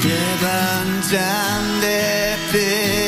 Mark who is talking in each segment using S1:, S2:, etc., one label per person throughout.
S1: Devant and epic.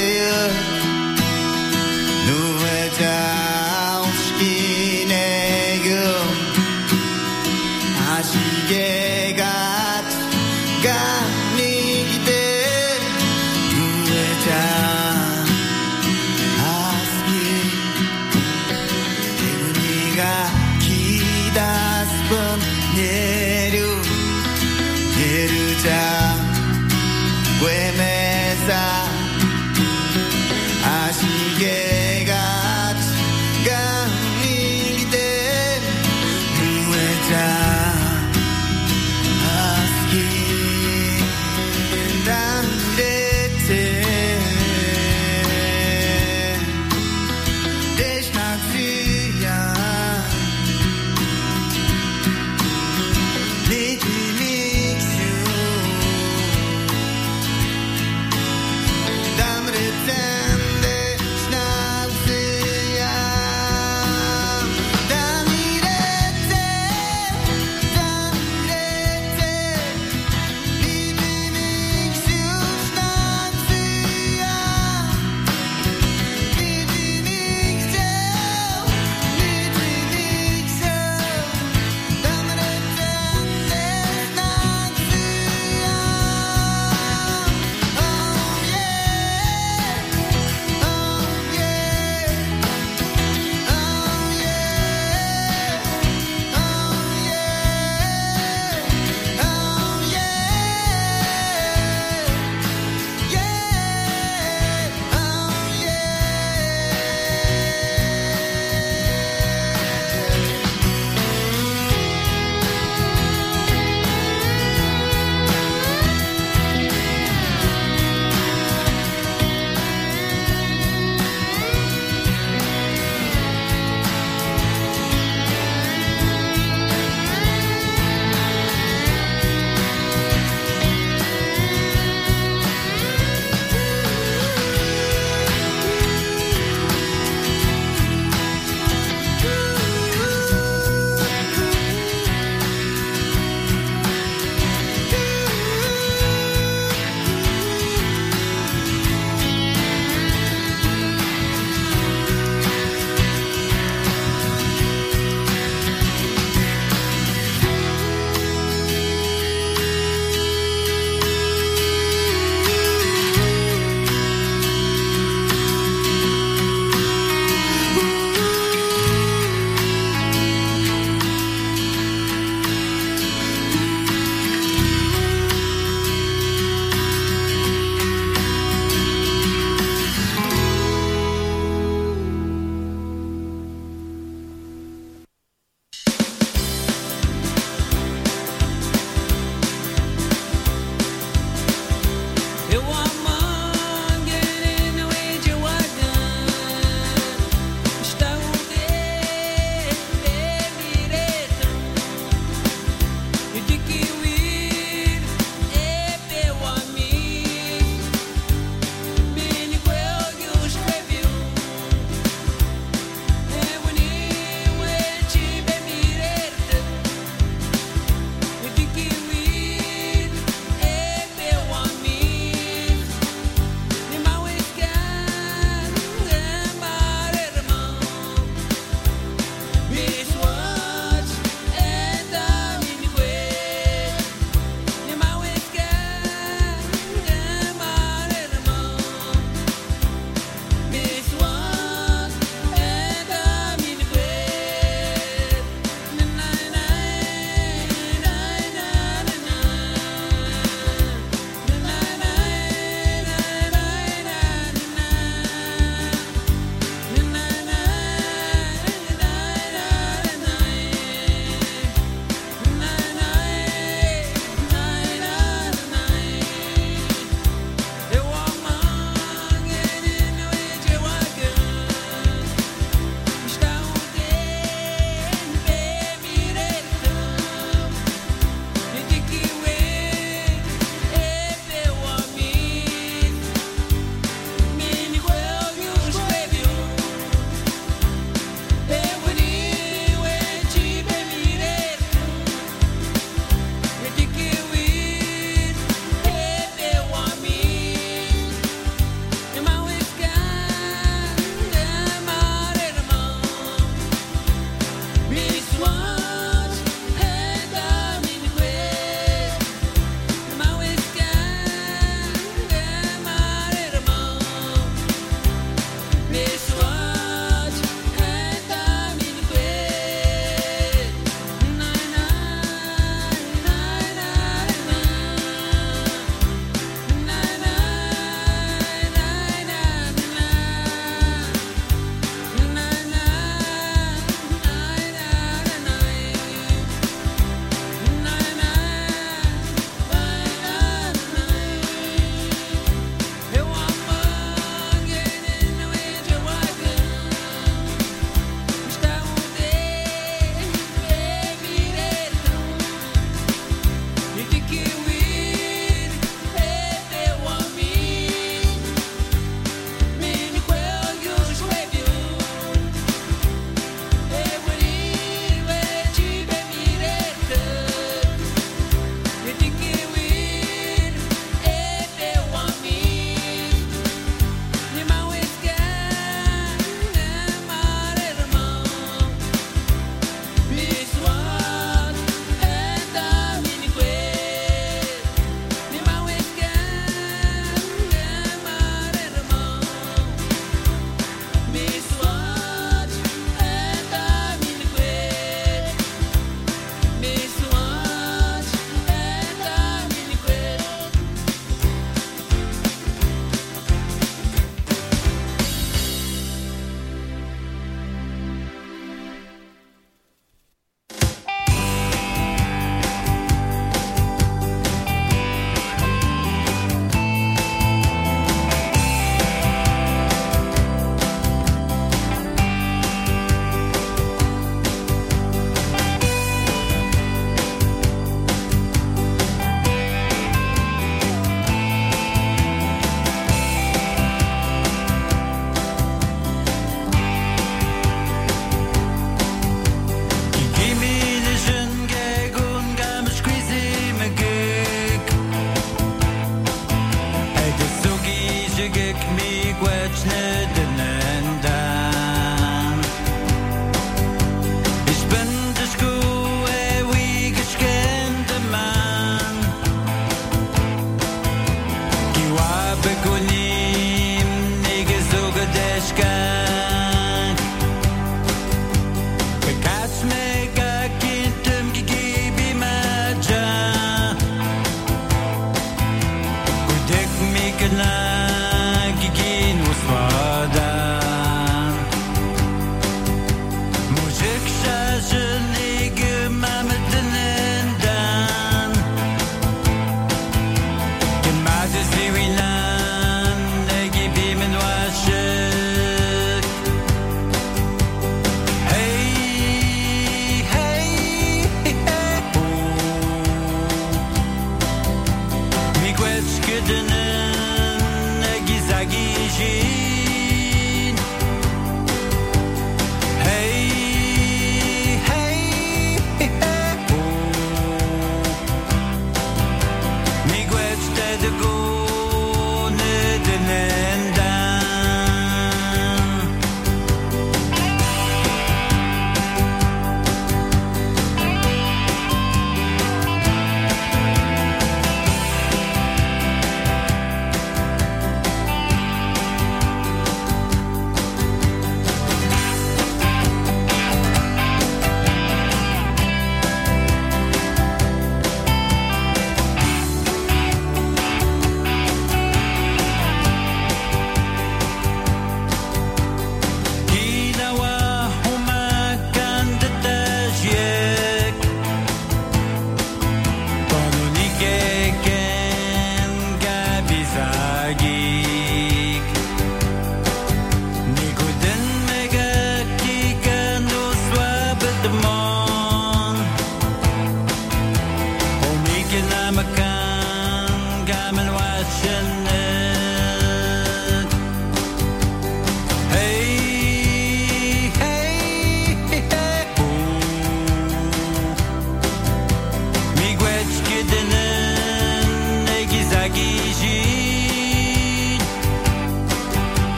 S1: much now.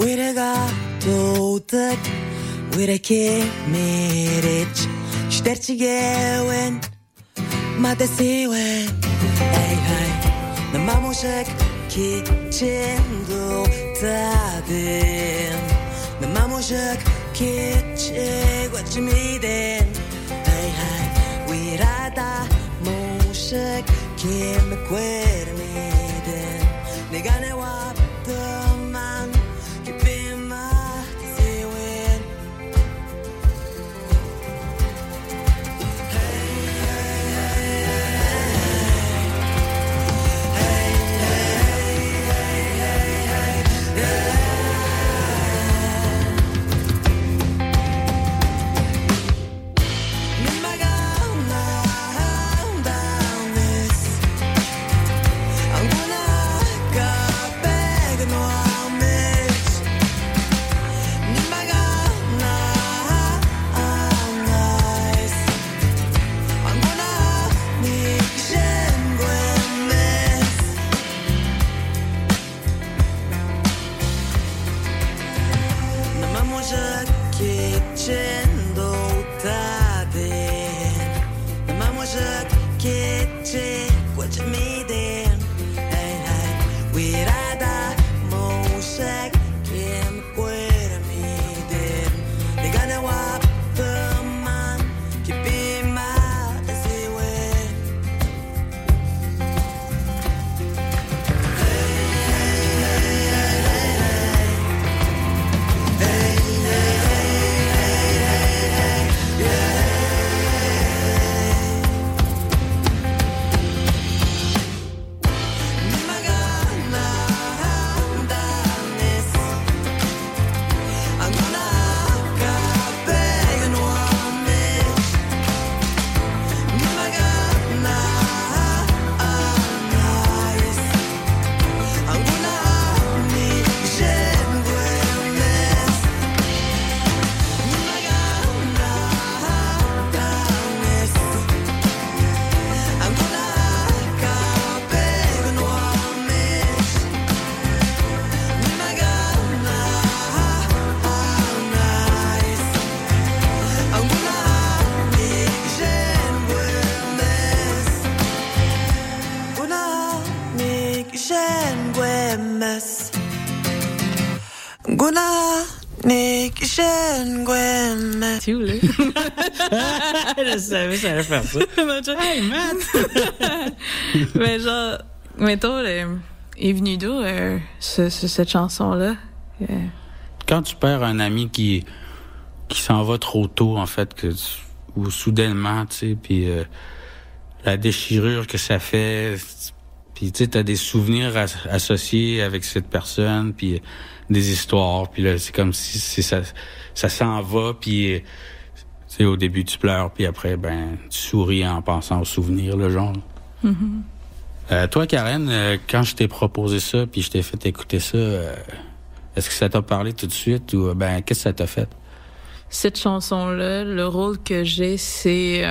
S1: Wiraga doğdık Wiraki miriç Şterçi gewen Mate siwen Ey hey Na mamushek kitchen do tadin Na mamushek kitchen Guachimiden Ey hey. Wirada mushek Kim kwermiden
S2: Negane wa
S3: je savais que ça allait faire ça.
S2: hey, Matt! Mais genre, mettons, euh, est venu d'où euh, ce- ce- cette chanson-là? Euh,
S3: Quand tu perds un ami qui qui s'en va trop tôt, en fait, que tu- ou soudainement, tu sais, puis euh, la déchirure que ça fait, puis tu sais, t'as des souvenirs as- associés avec cette personne, puis euh, des histoires, puis là, c'est comme si c'est ça, ça s'en va, puis euh, sais, au début tu pleures, puis après, ben, tu souris en pensant aux souvenirs, le genre. Euh, toi, Karen, euh, quand je t'ai proposé ça, puis je t'ai fait écouter ça, euh, est-ce que ça t'a parlé tout de suite ou ben qu'est-ce que ça t'a fait?
S2: cette chanson-là, le rôle que j'ai, c'est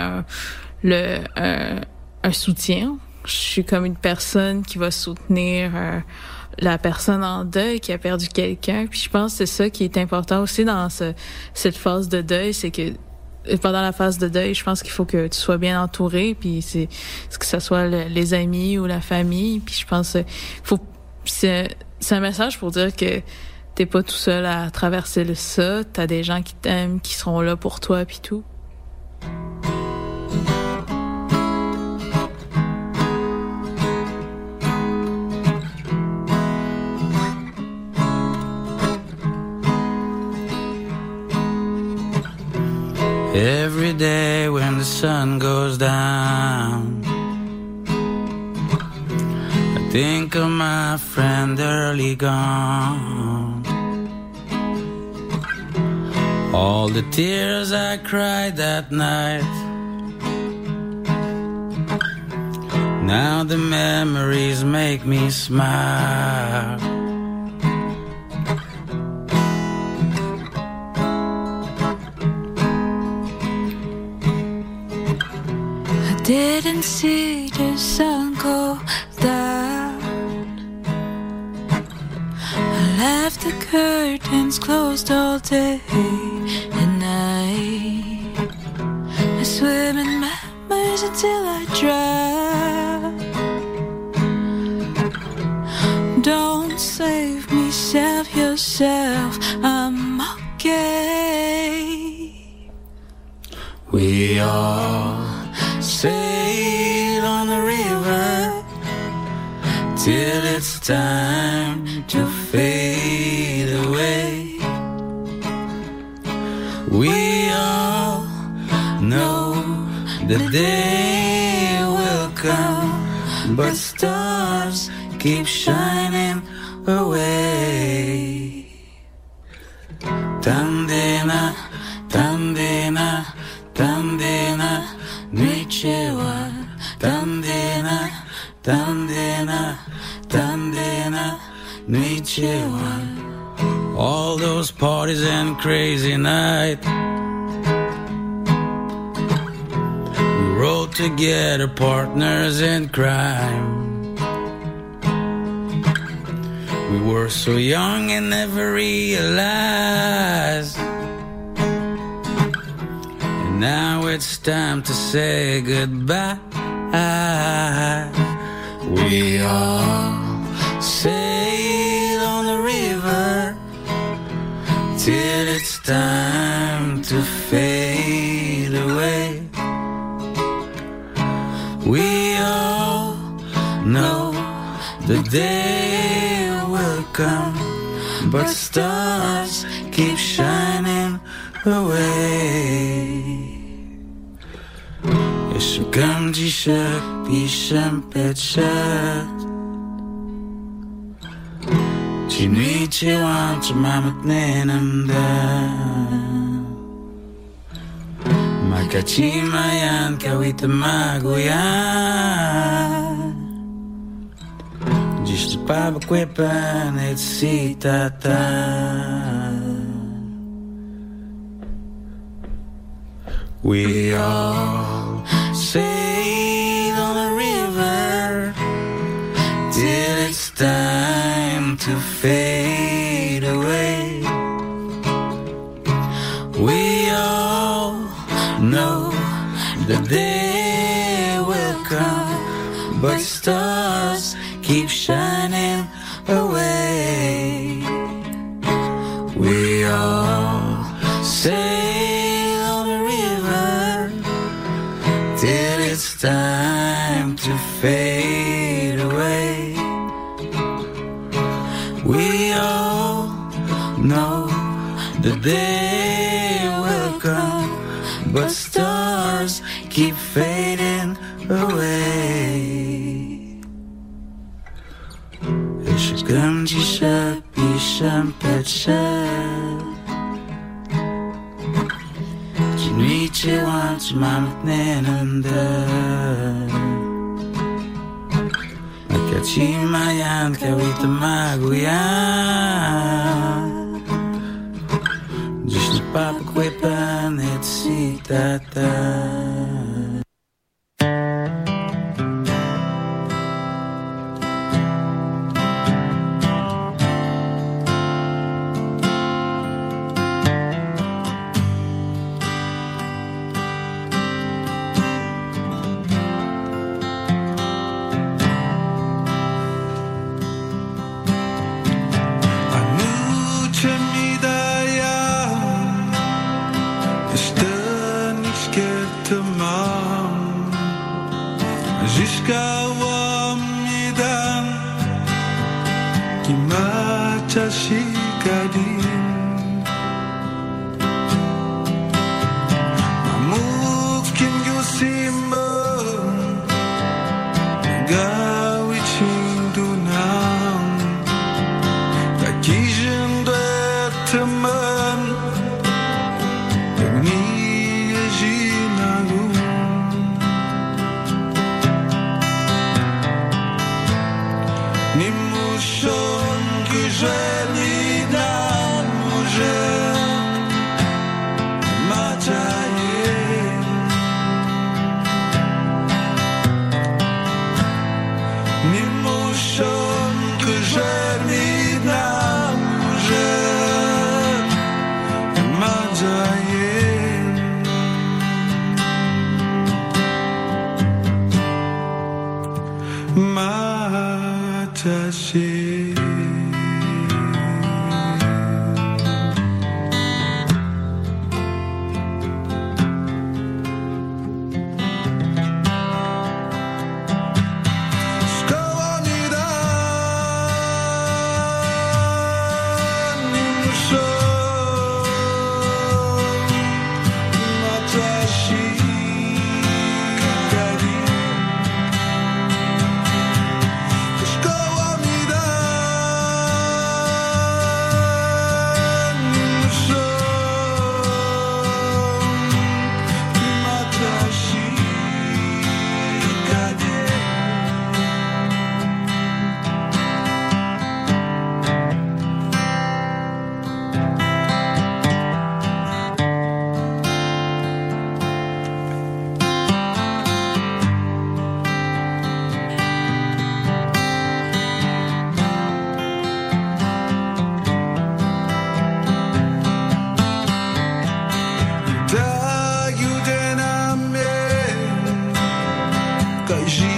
S2: le un soutien. Je suis comme une personne qui va soutenir la personne en deuil qui a perdu quelqu'un. Puis je pense que c'est ça qui est important aussi dans ce, cette phase de deuil, c'est que euh, pendant la phase de deuil, je pense qu'il faut que tu sois bien entouré, puis c'est que ce soit le- les amis ou la famille. Puis je pense que faut c'est c'est un message pour dire que t'es pas tout seul à traverser le ça. T'as des gens qui t'aiment, qui seront là pour toi, puis tout.
S3: Every day when the sun goes down, I think of my friend early gone. All the tears I cried that night. Now the memories make me smile.
S4: Didn't see the sun go down. I left the curtains closed all day and night. I swim in memories until I drown. Don't save me, save yourself. I'm okay.
S3: We all sail on the river till it's time to fade away. We all know the day will come, but stars keep shining away. All those parties and crazy nights. We rode together, partners in crime. We were so young and never realized. And now it's time to say goodbye. We all sail till it's time to fade away. We all know the day will come, but stars keep shining away. Szukam dzisiaj, piszę peczat. Cinici mamagnenemden Makachimayan kawitamaguyan Dziś paba kwepa necesitatan We all sailed on a river till it's time to fade away. We all know the day will come, but stars keep shining Çiğ çimamet nenende Kaçimayan kavita maguya Dişli papa
S5: kwepa nunca.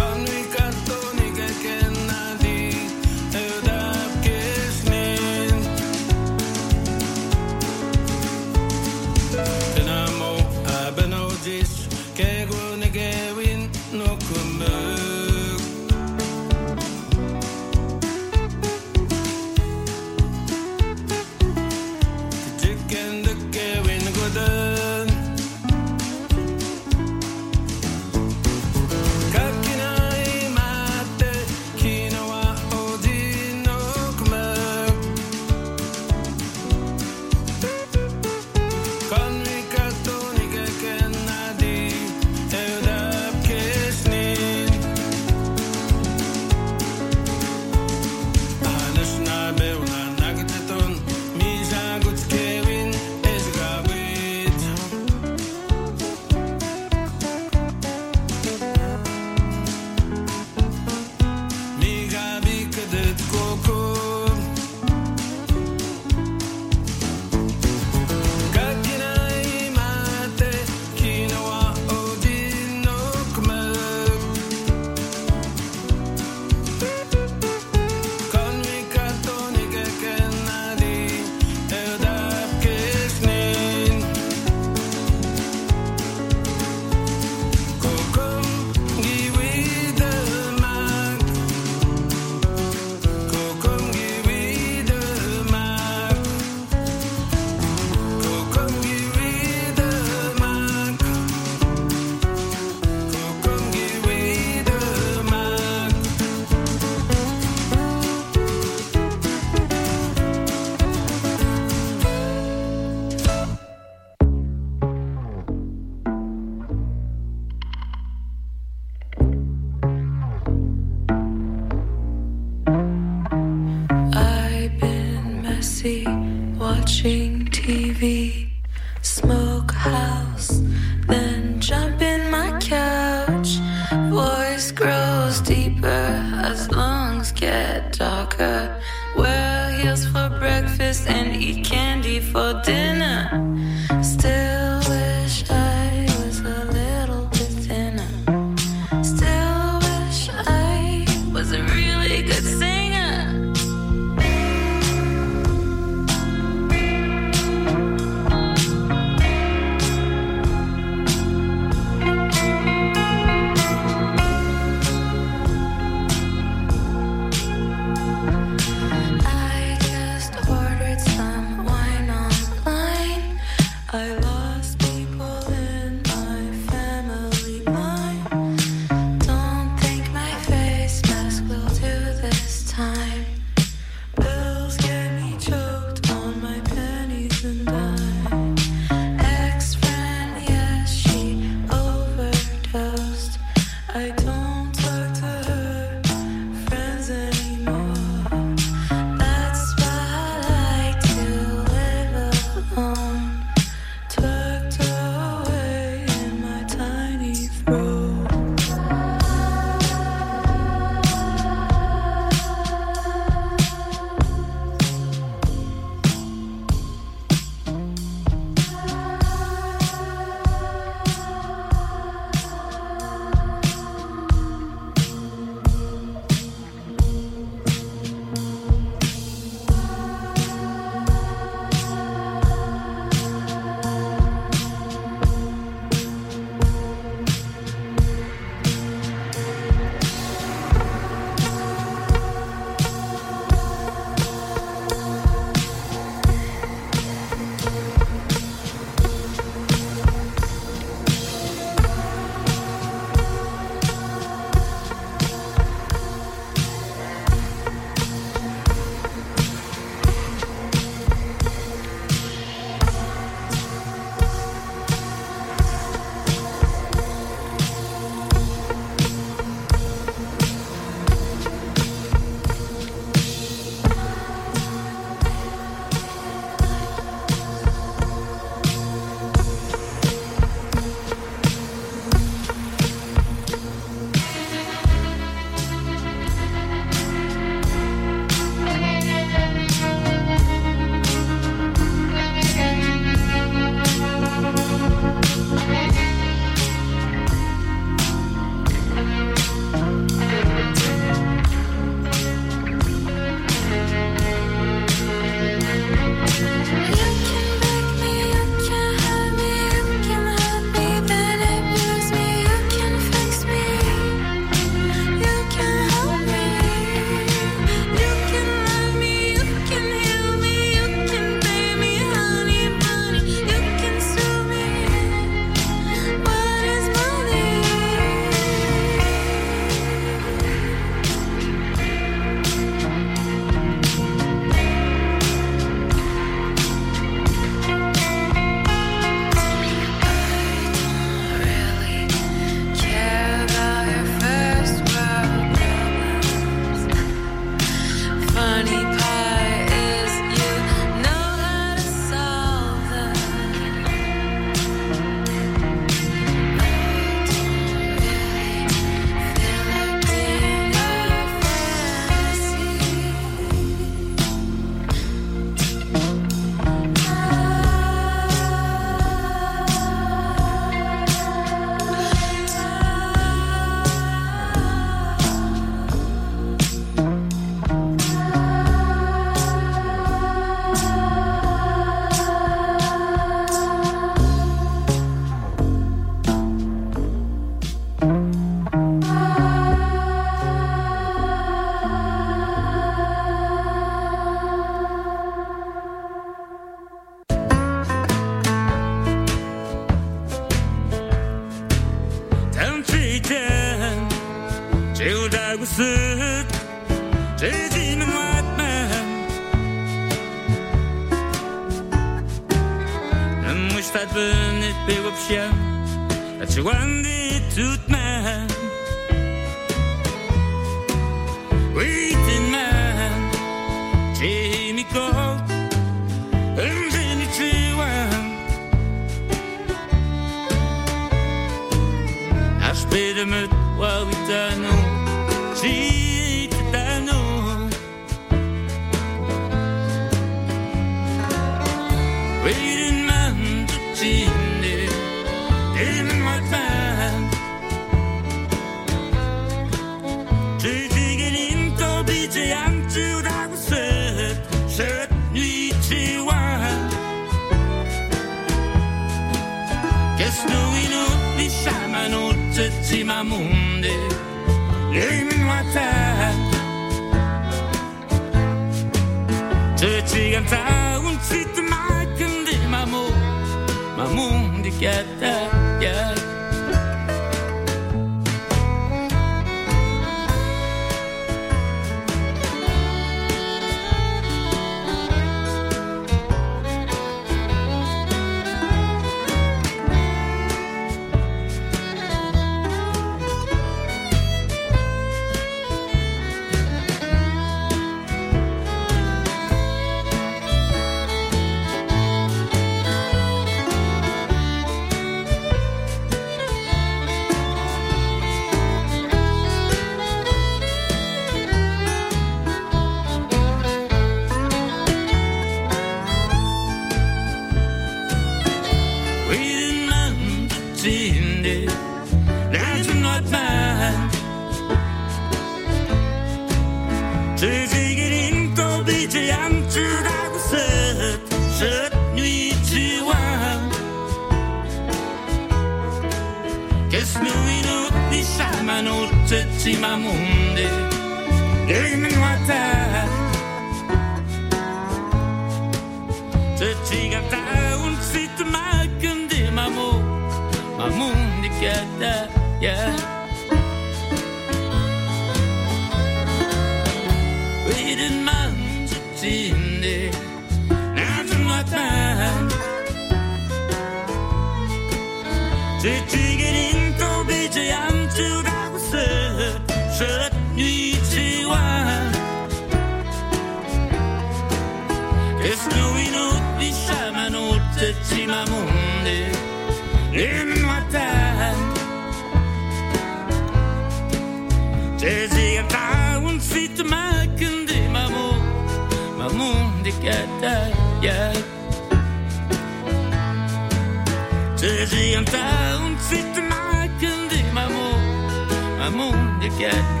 S5: Mamundi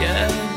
S5: kata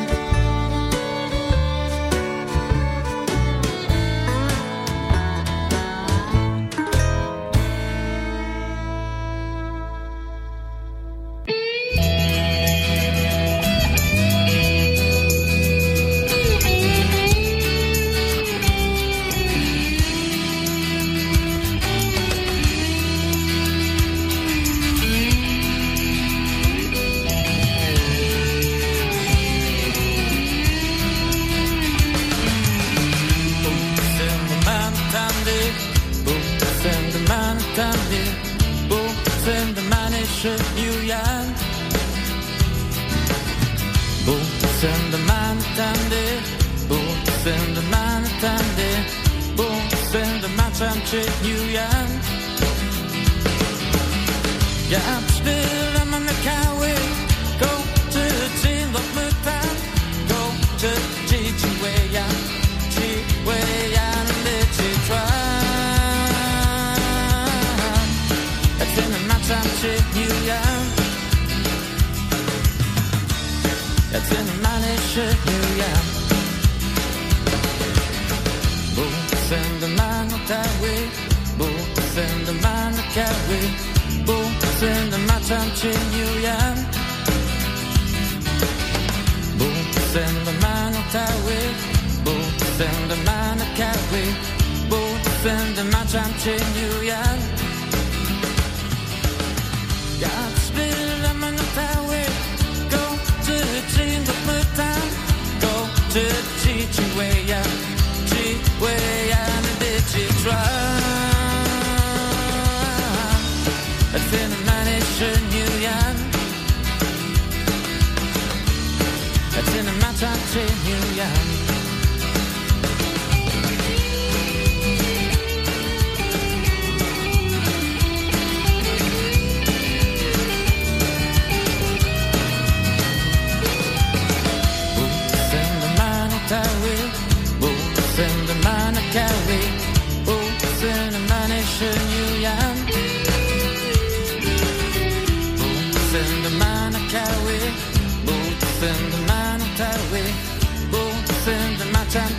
S5: tak til hende, jeg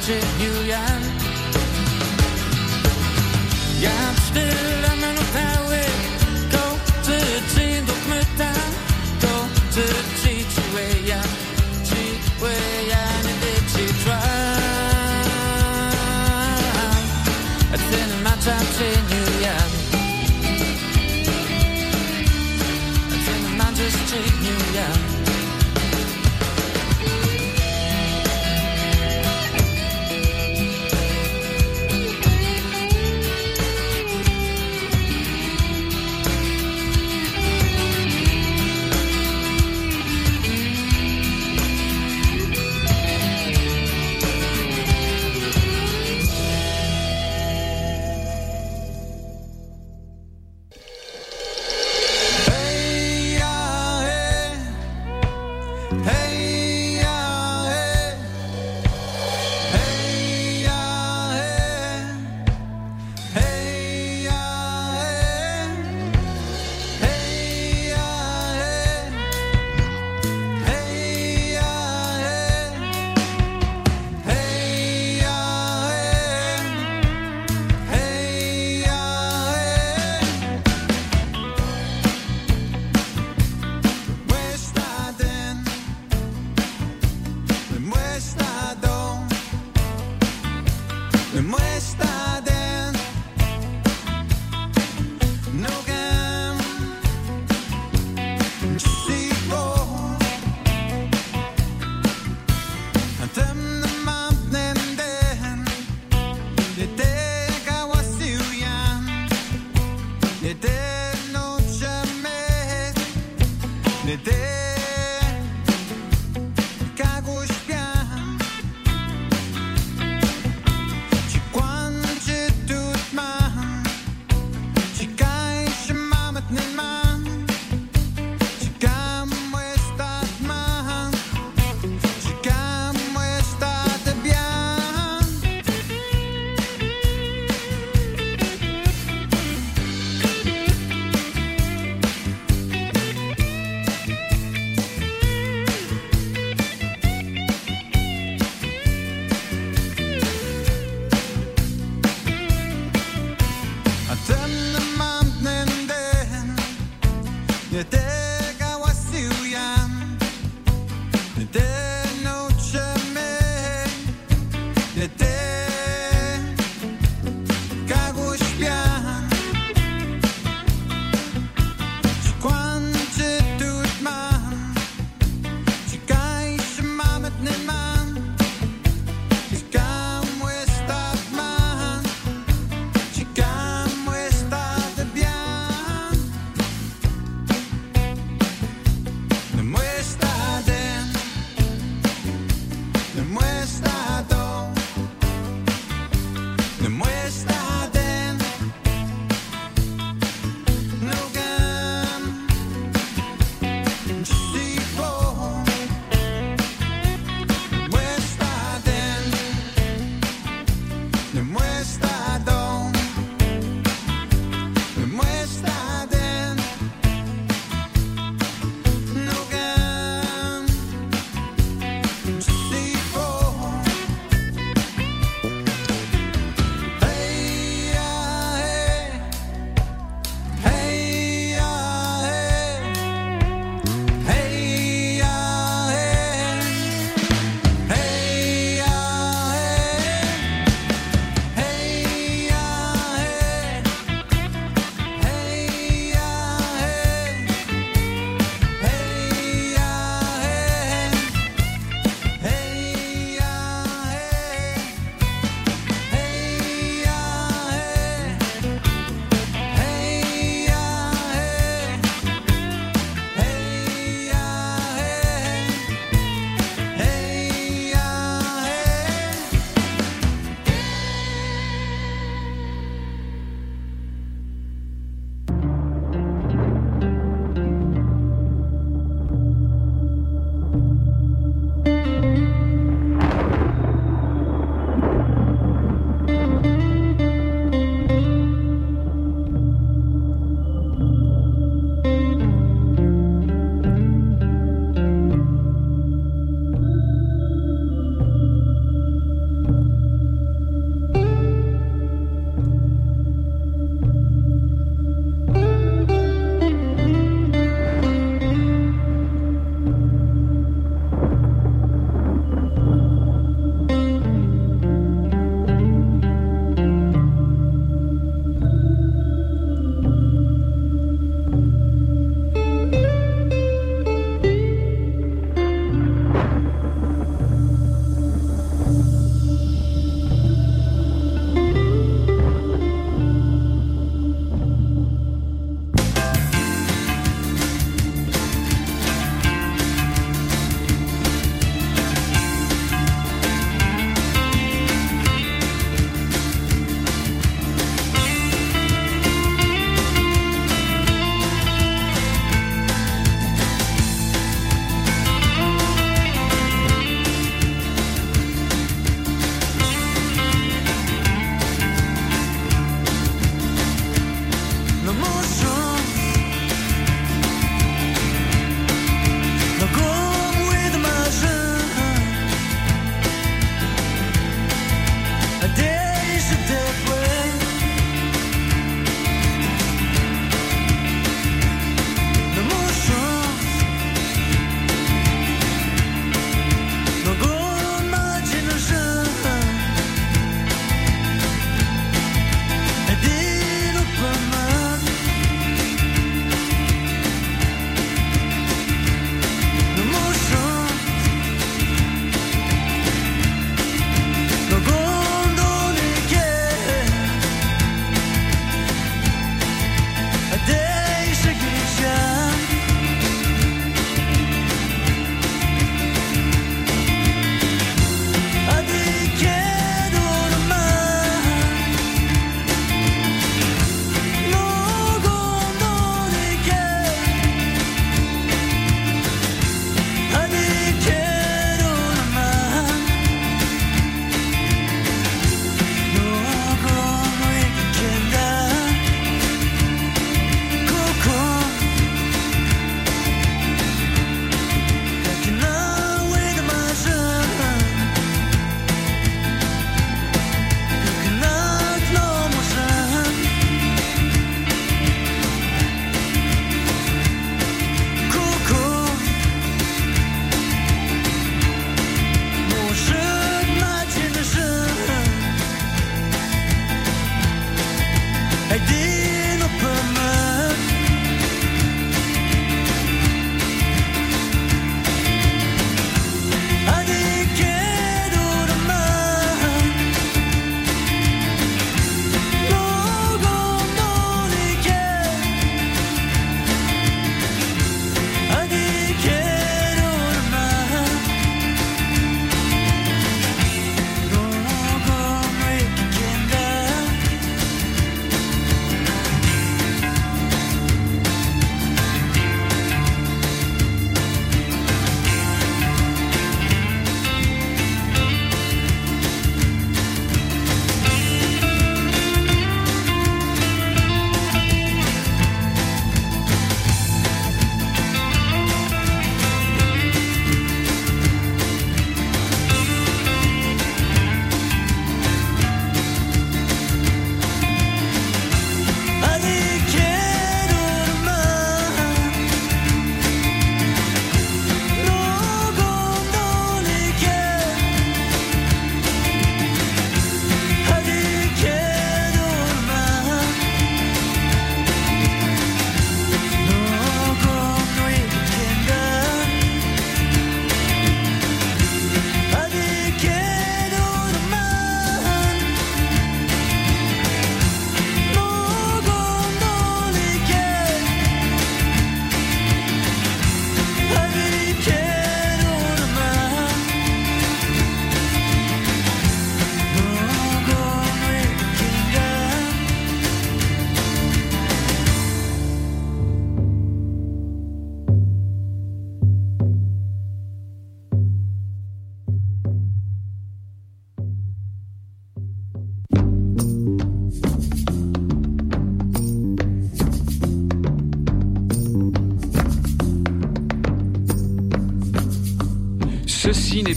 S5: til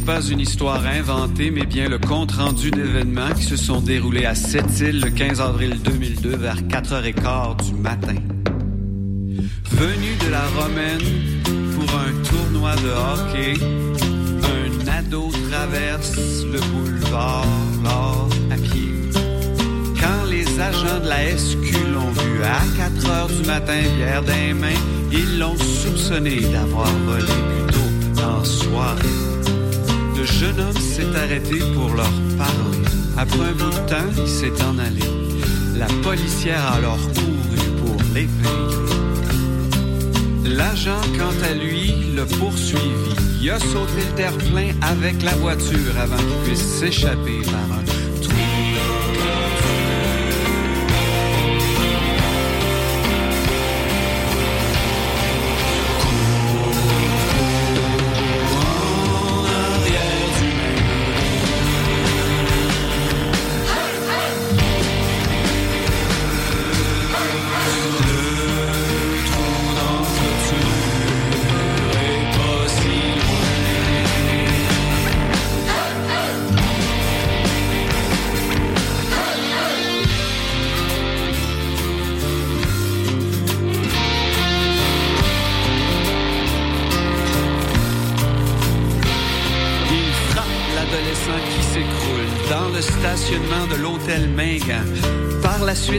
S6: pas une histoire inventée, mais bien le compte-rendu d'événements qui se sont déroulés à Sept-Îles le 15 avril 2002 vers 4h15 du matin. Venu de la Romaine pour un tournoi de hockey, un ado traverse le boulevard là, à pied. Quand les agents de la SQ l'ont vu à 4 heures du matin, bière des mains, ils l'ont soupçonné d'avoir volé plus tôt en soirée. Le jeune homme s'est arrêté pour leur parler. Après un bout de temps, il s'est en allé. La policière a alors couru pour l'épée. L'agent, quant à lui, le poursuivi. Il a sauté le terre-plein avec la voiture avant qu'il puisse s'échapper par un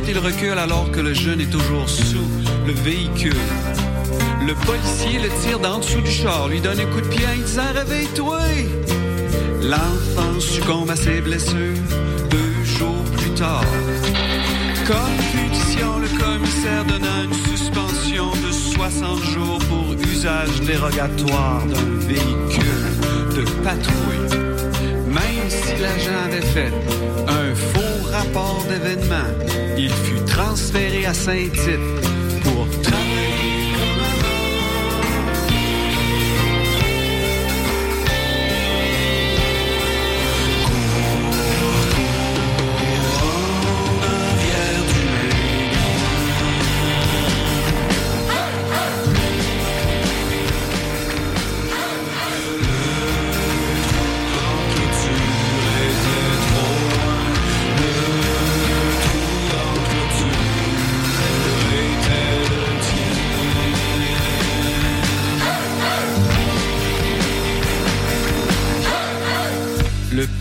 S6: il recule alors que le jeune est toujours sous le véhicule. Le policier le tire d'en dessous du char, lui donne un coup de pied en disant Réveille-toi! L'enfant succombe à ses blessures deux jours plus tard. Comme punition, le commissaire donna une suspension de 60 jours pour usage dérogatoire d'un véhicule de patrouille. Même si l'agent avait fait rapport d'événement, il fut transféré à Saint-Tite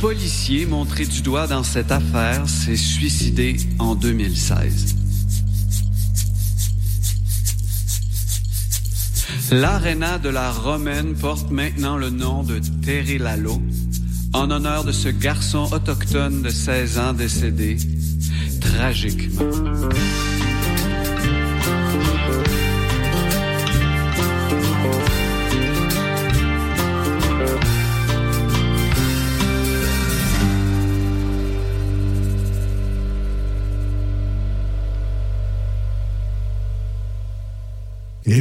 S6: policier montré du doigt dans cette affaire s'est suicidé en 2016. L'aréna de la Romaine porte maintenant le nom de Terry Lalo, en honneur de ce garçon autochtone de 16 ans décédé tragiquement.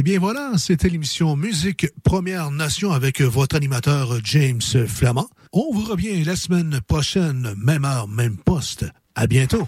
S7: Bien voilà, c'était l'émission Musique Première Nation avec votre animateur James Flamand. On vous revient la semaine prochaine, même heure, même poste. À bientôt.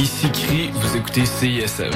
S8: Ici Cri, vous écoutez CISM.